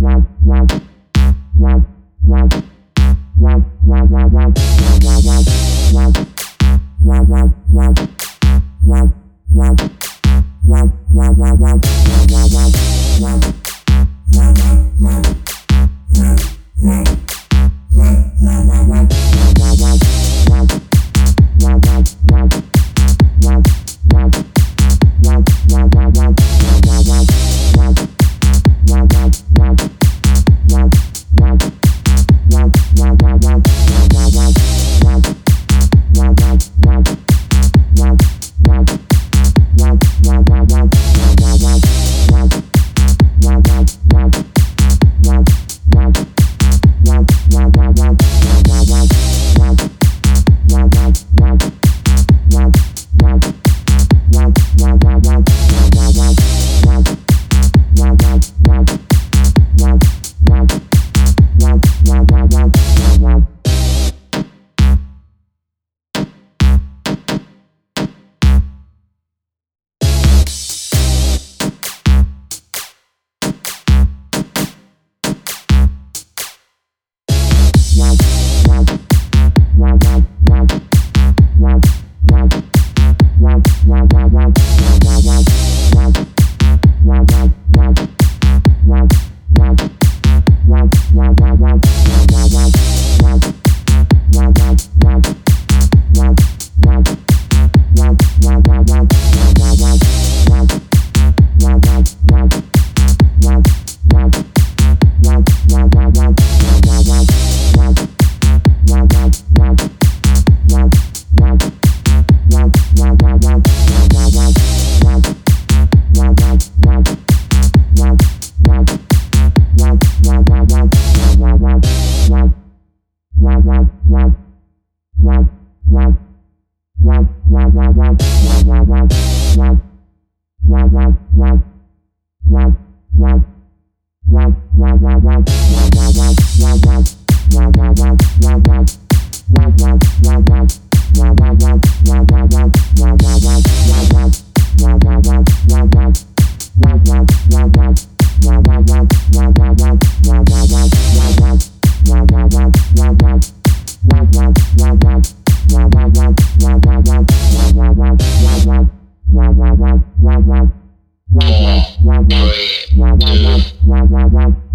Wow, wow, wow, wow.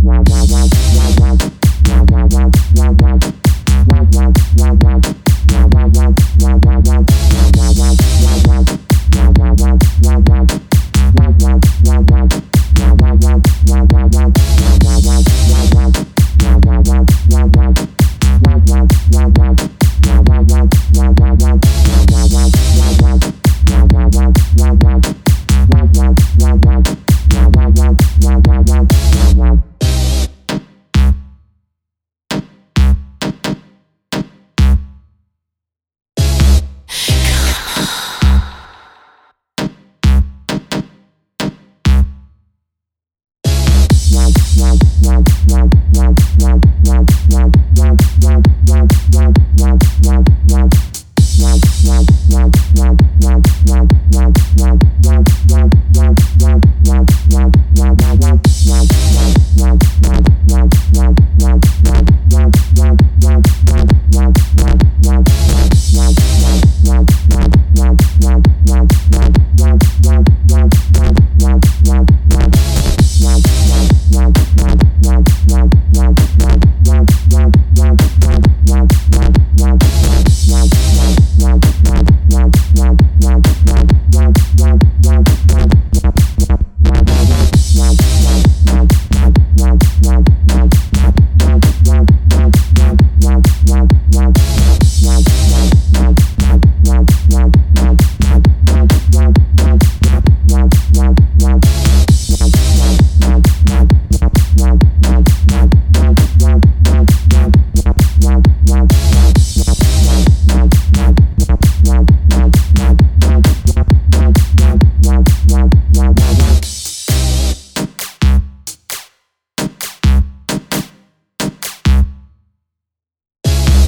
Wow, wow, wow. Wow.